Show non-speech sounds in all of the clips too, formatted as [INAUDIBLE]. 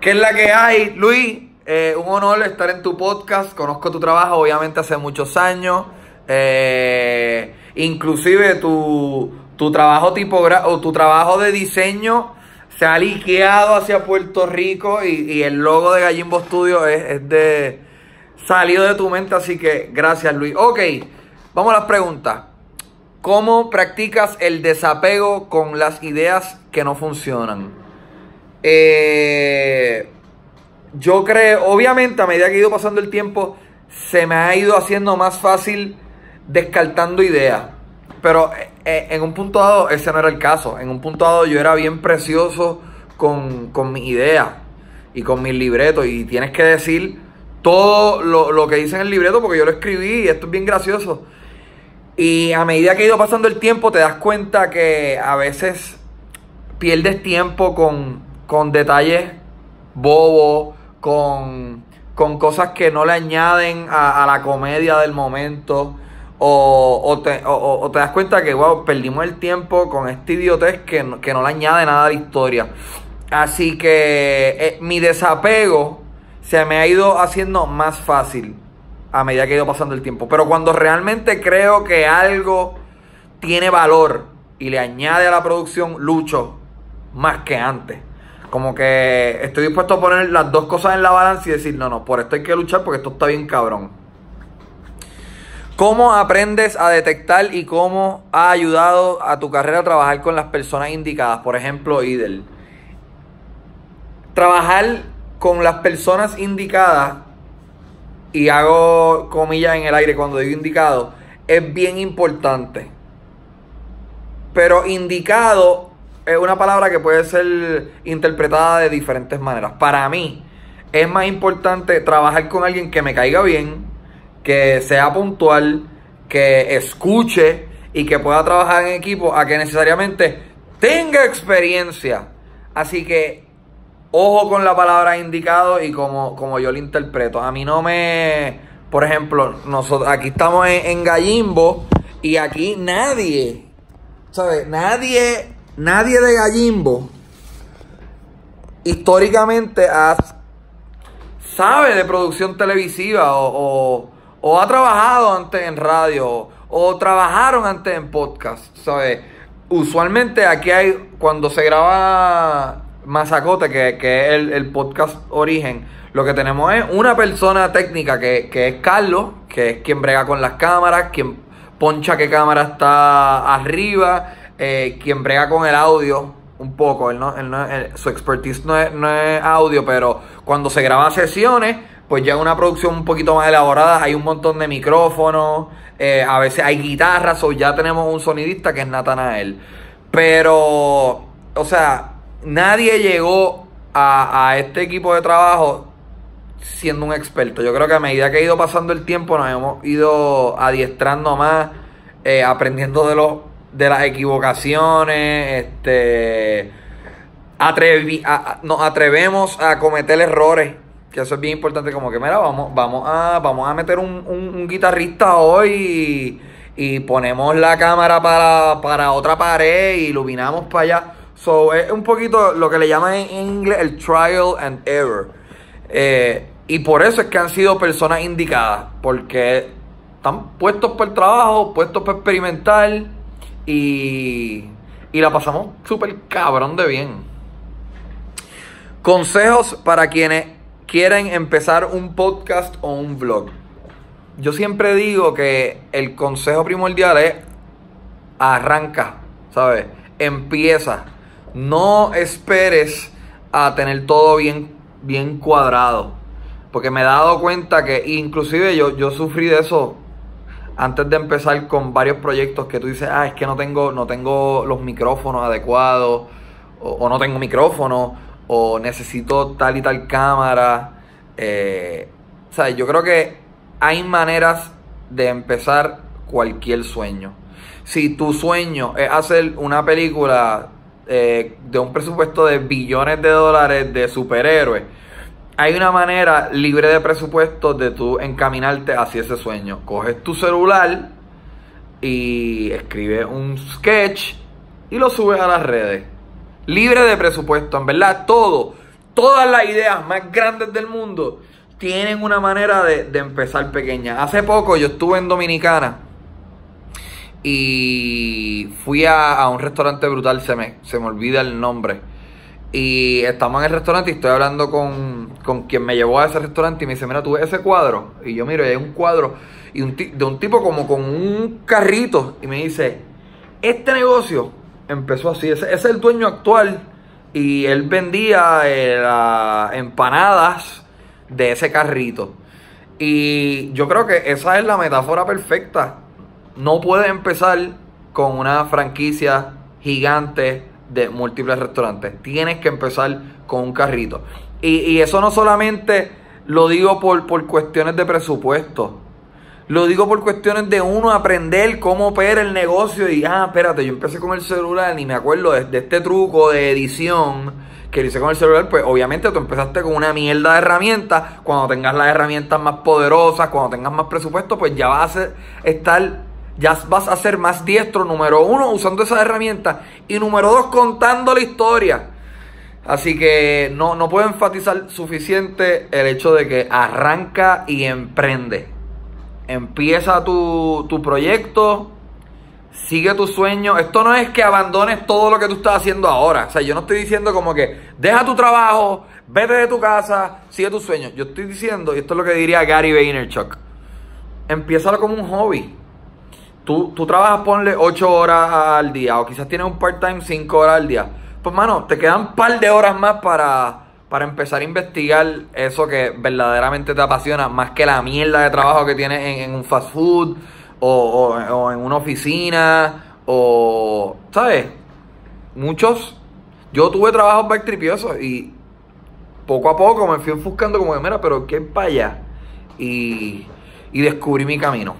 ¿Qué es la que hay, Luis? Eh, un honor estar en tu podcast. Conozco tu trabajo, obviamente, hace muchos años. Eh, inclusive tu, tu trabajo o tu trabajo de diseño se ha liqueado hacia Puerto Rico y, el logo de Gallimbo Studio es, es, de salido de tu mente, así que gracias Luis. Ok, vamos a las preguntas. ¿Cómo practicas el desapego con las ideas que no funcionan? Eh, yo creo, obviamente a medida que he ido pasando el tiempo, se me ha ido haciendo más fácil descartando ideas. Pero eh, eh, en un punto dado ese no era el caso. En un punto dado yo era bien precioso con, con mis ideas y con mis libretos. Y tienes que decir todo lo, lo, que dice en el libreto porque yo lo escribí y esto es bien gracioso. Y a medida que he ido pasando el tiempo te das cuenta que a veces pierdes tiempo con, con detalles bobos, con, con, cosas que no le añaden a, la comedia del momento. O, te, das cuenta que, wow, perdimos el tiempo con este idiotez que, que no le añade nada a la historia. Así que eh, mi desapego se me ha ido haciendo más fácil a medida que he ido pasando el tiempo. Pero cuando realmente creo que algo tiene valor y le añade a la producción, lucho más que antes. Como que estoy dispuesto a poner las dos cosas en la balanza y decir, no, no, por esto hay que luchar porque esto está bien cabrón. ¿Cómo aprendes a detectar y cómo ha ayudado a tu carrera a trabajar con las personas indicadas? Por ejemplo, IDEL. Trabajar con las personas indicadas, y hago comillas en el aire cuando digo indicado, es bien importante. Pero indicado es una palabra que puede ser interpretada de diferentes maneras. Para mí es más importante trabajar con alguien que me caiga bien, que sea puntual, que escuche y que pueda trabajar en equipo a que necesariamente tenga experiencia. Así que ojo con la palabra indicado y como, como yo lo interpreto. A mí no me, por ejemplo, nosotros aquí estamos en, en Gallimbo y aquí nadie, ¿sabes? Nadie, nadie de Gallimbo históricamente sabe de producción televisiva o ha trabajado antes en radio, o trabajaron antes en podcast, ¿sabes? Usualmente aquí hay, cuando se graba Mazacote, que, que es el, podcast origen, lo que tenemos es una persona técnica que, que, es Carlos, que es quien brega con las cámaras, quien poncha qué cámara está arriba, eh, quien brega con el audio un poco. Él no, su expertise no es, no es audio, pero cuando se graba sesiones pues ya una producción un poquito más elaborada, hay un montón de micrófonos, eh, a veces hay guitarras, o ya tenemos un sonidista que es Natanael. Pero, o sea, nadie llegó a, este equipo de trabajo siendo un experto. Yo creo que a medida que ha ido pasando el tiempo nos hemos ido adiestrando más, eh, aprendiendo de los de las equivocaciones, este nos atrevemos a cometer errores que eso es bien importante, como que, mira, vamos, vamos, a, vamos a meter un, guitarrista hoy y, ponemos la cámara para, otra pared y iluminamos para allá. So, es un poquito lo que le llaman en inglés el trial and error. Eh, y por eso es que han sido personas indicadas, porque están puestos para el trabajo, puestos para experimentar y, y la pasamos súper cabrón de bien. Consejos para quienes quieren empezar un podcast o un vlog. Yo siempre digo que el consejo primordial es arranca, ¿sabes? Empieza. No esperes a tener todo bien, bien cuadrado. Porque me he dado cuenta que inclusive yo, yo sufrí de eso antes de empezar con varios proyectos que tú dices, ah, es que no tengo, no tengo los micrófonos adecuados, o, no tengo micrófono, o necesito tal y tal cámara. Eh, sea, yo creo que hay maneras de empezar cualquier sueño. Si tu sueño es hacer una película eh, de un presupuesto de billones de dólares de superhéroes, hay una manera libre de presupuesto de tú encaminarte hacia ese sueño. Coges tu celular y escribes un sketch y lo subes a las redes libre de presupuesto, en verdad, todo, todas las ideas más grandes del mundo tienen una manera de, empezar pequeña. Hace poco yo estuve en Dominicana y fui a, un restaurante brutal, se me, se me olvida el nombre. Y estamos en el restaurante y estoy hablando con, con quien me llevó a ese restaurante y me dice, mira, tú ves ese cuadro. Y yo miro, y hay un cuadro y un de un tipo como con un carrito y me dice, este negocio empezó así, ese, es el dueño actual y él vendía eh, empanadas de ese carrito. Y yo creo que esa es la metáfora perfecta. No puedes empezar con una franquicia gigante de múltiples restaurantes. Tienes que empezar con un carrito. Y, y eso no solamente lo digo por, por cuestiones de presupuesto. Lo digo por cuestiones de uno aprender cómo opera el negocio y, ah, espérate, yo empecé con el celular y me acuerdo de, este truco de edición que hice con el celular, pues obviamente tú empezaste con una mierda de herramientas. Cuando tengas las herramientas más poderosas, cuando tengas más presupuesto, pues ya vas a estar, ya vas a ser más diestro, número uno, usando esas herramientas y número dos, contando la historia. Así que no, no puedo enfatizar suficiente el hecho de que arranca y emprende empieza tu, proyecto, sigue tu sueño. Esto no es que abandones todo lo que tú estás haciendo ahora. O sea, yo no estoy diciendo como que deja tu trabajo, vete de tu casa, sigue tu sueño. Yo estoy diciendo, y esto es lo que diría Gary Vaynerchuk, empieza como un hobby. Tú, tú trabajas, ponle 8 horas al día, o quizás tienes un part-time 5 horas al día. Pues, mano, te quedan un par de horas más para para empezar a investigar eso que verdaderamente te apasiona, más que la mierda de trabajo que tienes en, un fast food o, en una oficina o, ¿sabes? Muchos, yo tuve trabajos backtripiosos y poco a poco me fui buscando como que, mira, pero ¿qué para allá? Y, y descubrí mi camino.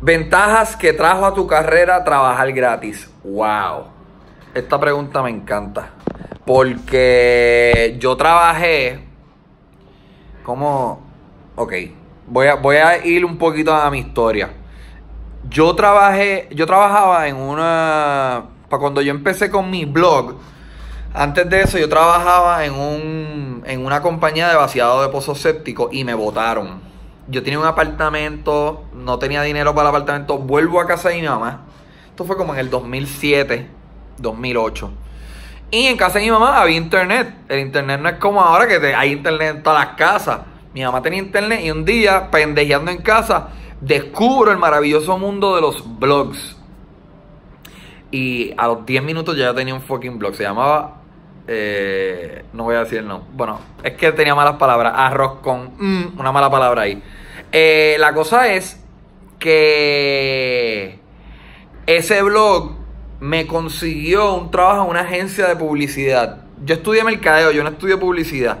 Ventajas que trajo a tu carrera trabajar gratis. ¡Wow! Esta pregunta me encanta. Porque yo trabajé como... Ok, voy a, voy a ir un poquito a mi historia. Yo trabajé, yo trabajaba en una... Para cuando yo empecé con mi blog, antes de eso yo trabajaba en, un, en una compañía de vaciado de pozos sépticos y me votaron. Yo tenía un apartamento, no tenía dinero para el apartamento, vuelvo a casa de mi mamá. Esto fue como en el 2007, 2008. Y en casa de mi mamá había internet. El internet no es como ahora que hay internet en todas las casas. Mi mamá tenía internet y un día, pendejeando en casa, descubro el maravilloso mundo de los blogs. Y a los 10 minutos ya tenía un fucking blog. Se llamaba. Eh, no voy a decir el nombre. Bueno, es que tenía malas palabras. Arroz con. Mm, una mala palabra ahí. Eh, la cosa es que. Ese blog me consiguió un trabajo en una agencia de publicidad. Yo estudié mercadeo, yo no estudié publicidad.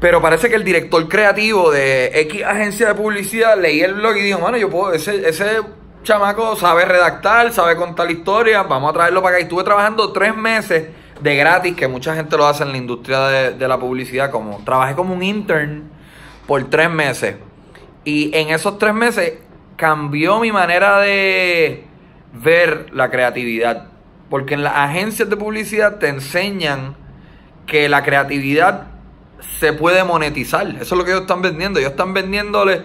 Pero parece que el director creativo de X agencia de publicidad leí el blog y dijo, bueno, yo puedo, ese, ese chamaco sabe redactar, sabe contar historias, vamos a traerlo para acá. Y estuve trabajando tres meses de gratis, que mucha gente lo hace en la industria de, de la publicidad, como trabajé como un intern por tres meses. Y en esos tres meses cambió mi manera de, ver la creatividad. Porque en las agencias de publicidad te enseñan que la creatividad se puede monetizar. Eso es lo que ellos están vendiendo. Ellos están vendiéndole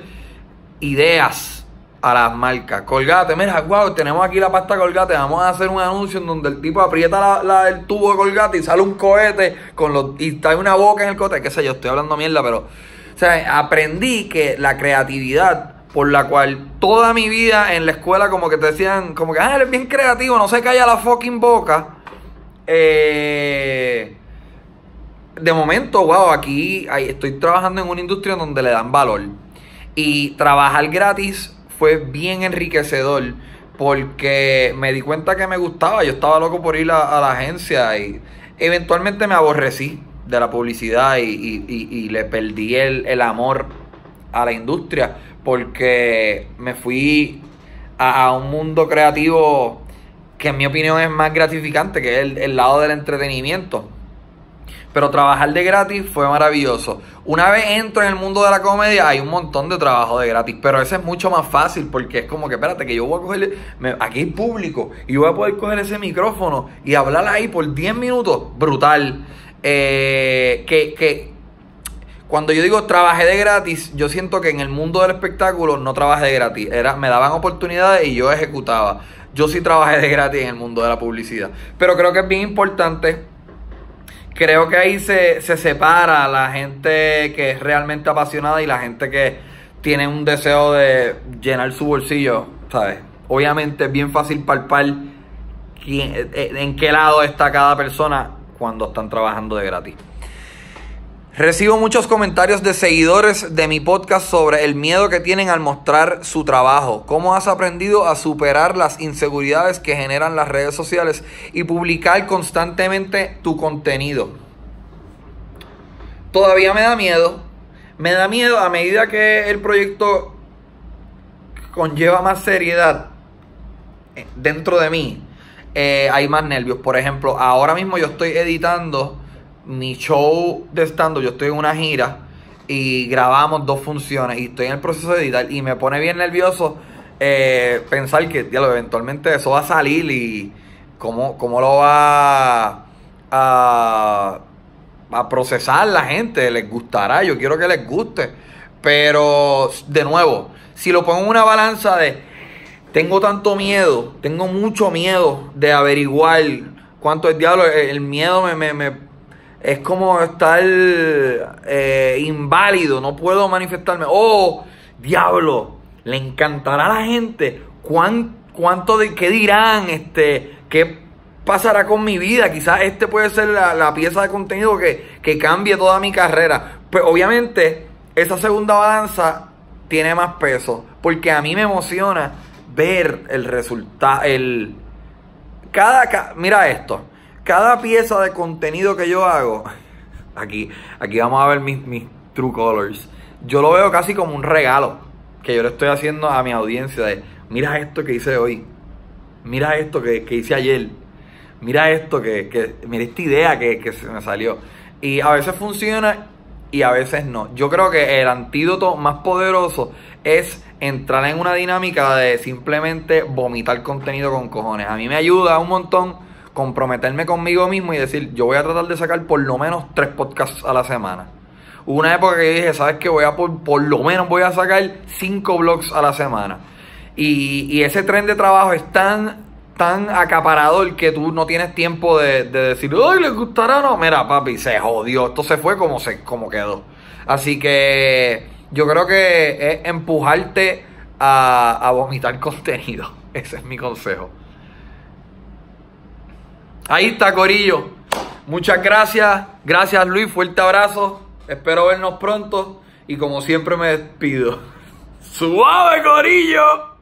ideas a las marcas. Colgate, mira, wow, tenemos aquí la pasta colgate. Vamos a hacer un anuncio en donde el tipo aprieta la, el tubo de colgate y sale un cohete con los, y está una boca en el cohete. Qué sé yo, estoy hablando mierda, pero. O sea, aprendí que la creatividad por la cual toda mi vida en la escuela como que te decían, como que, ah, eres bien creativo, no se calla la fucking boca. Eh, de momento, wow, aquí estoy trabajando en una industria donde le dan valor. Y trabajar gratis fue bien enriquecedor porque me di cuenta que me gustaba. Yo estaba loco por ir a, la agencia y eventualmente me aborrecí de la publicidad y, le perdí el, el amor a la industria porque me fui a, un mundo creativo que en mi opinión es más gratificante, que es el, lado del entretenimiento. Pero trabajar de gratis fue maravilloso. Una vez entro en el mundo de la comedia, hay un montón de trabajo de gratis. Pero ese es mucho más fácil porque es como que, espérate, que yo voy a coger. aquí hay público y voy a poder coger ese micrófono y hablar ahí por 10 minutos. Brutal. Eh, que, que cuando yo digo trabajé de gratis, yo siento que en el mundo del espectáculo no trabajé de gratis. Era, me daban oportunidades y yo ejecutaba. Yo sí trabajé de gratis en el mundo de la publicidad. Pero creo que es bien importante creo que ahí se, se separa la gente que es realmente apasionada y la gente que tiene un deseo de llenar su bolsillo, ¿sabes? Obviamente es bien fácil palpar quién, eh, en qué lado está cada persona cuando están trabajando de gratis. Recibo muchos comentarios de seguidores de mi podcast sobre el miedo que tienen al mostrar su trabajo. ¿Cómo has aprendido a superar las inseguridades que generan las redes sociales y publicar constantemente tu contenido? Todavía me da miedo. Me da miedo a medida que el proyecto conlleva más seriedad dentro de mí. Eh, hay más nervios. Por ejemplo, ahora mismo yo estoy editando mi show de stand yo estoy en una gira y grabamos dos funciones y estoy en el proceso de editar y me pone bien nervioso eh, pensar que eventualmente eso va a salir y cómo, cómo lo va a, a procesar la gente, les gustará, yo quiero que les guste, pero de nuevo, si lo pongo en una balanza de tengo tanto miedo, tengo mucho miedo de averiguar cuánto es diablo, el miedo me, me es como estar eh, inválido, no puedo manifestarme. Oh, diablo, le encantará a la gente. ¿Cuán, ¿Cuánto de qué dirán? Este, ¿Qué pasará con mi vida? Quizás este puede ser la, pieza de contenido que, que, cambie toda mi carrera. Pues obviamente, esa segunda balanza tiene más peso. Porque a mí me emociona ver el resultado. El, cada, mira esto cada pieza de contenido que yo hago, [LAUGHS] aquí, aquí vamos a ver mis, mis true colors. Yo lo veo casi como un regalo que yo le estoy haciendo a mi audiencia de, mira esto que hice hoy, mira esto que, hice ayer, mira esto que, que mira esta idea que, que se me salió. Y a veces funciona y a veces no. Yo creo que el antídoto más poderoso es entrar en una dinámica de simplemente vomitar contenido con cojones. A mí me ayuda un montón comprometerme conmigo mismo y decir, yo voy a tratar de sacar por lo menos tres podcasts a la semana. Hubo una época que dije, ¿sabes qué? Voy a por, por lo menos voy a sacar cinco blogs a la semana. Y, ese tren de trabajo es tan, tan acaparador que tú no tienes tiempo de, decir, ¡ay, les gustará o no! Mira, papi, se jodió. Esto se fue como, se, como quedó. Así que yo creo que es empujarte a, a vomitar [LAUGHS] contenido. Ese es mi consejo. Ahí está, Corillo. Muchas gracias. Gracias, Luis. Fuerte abrazo. Espero vernos pronto. Y como siempre me despido. [LAUGHS] ¡Suave, Corillo!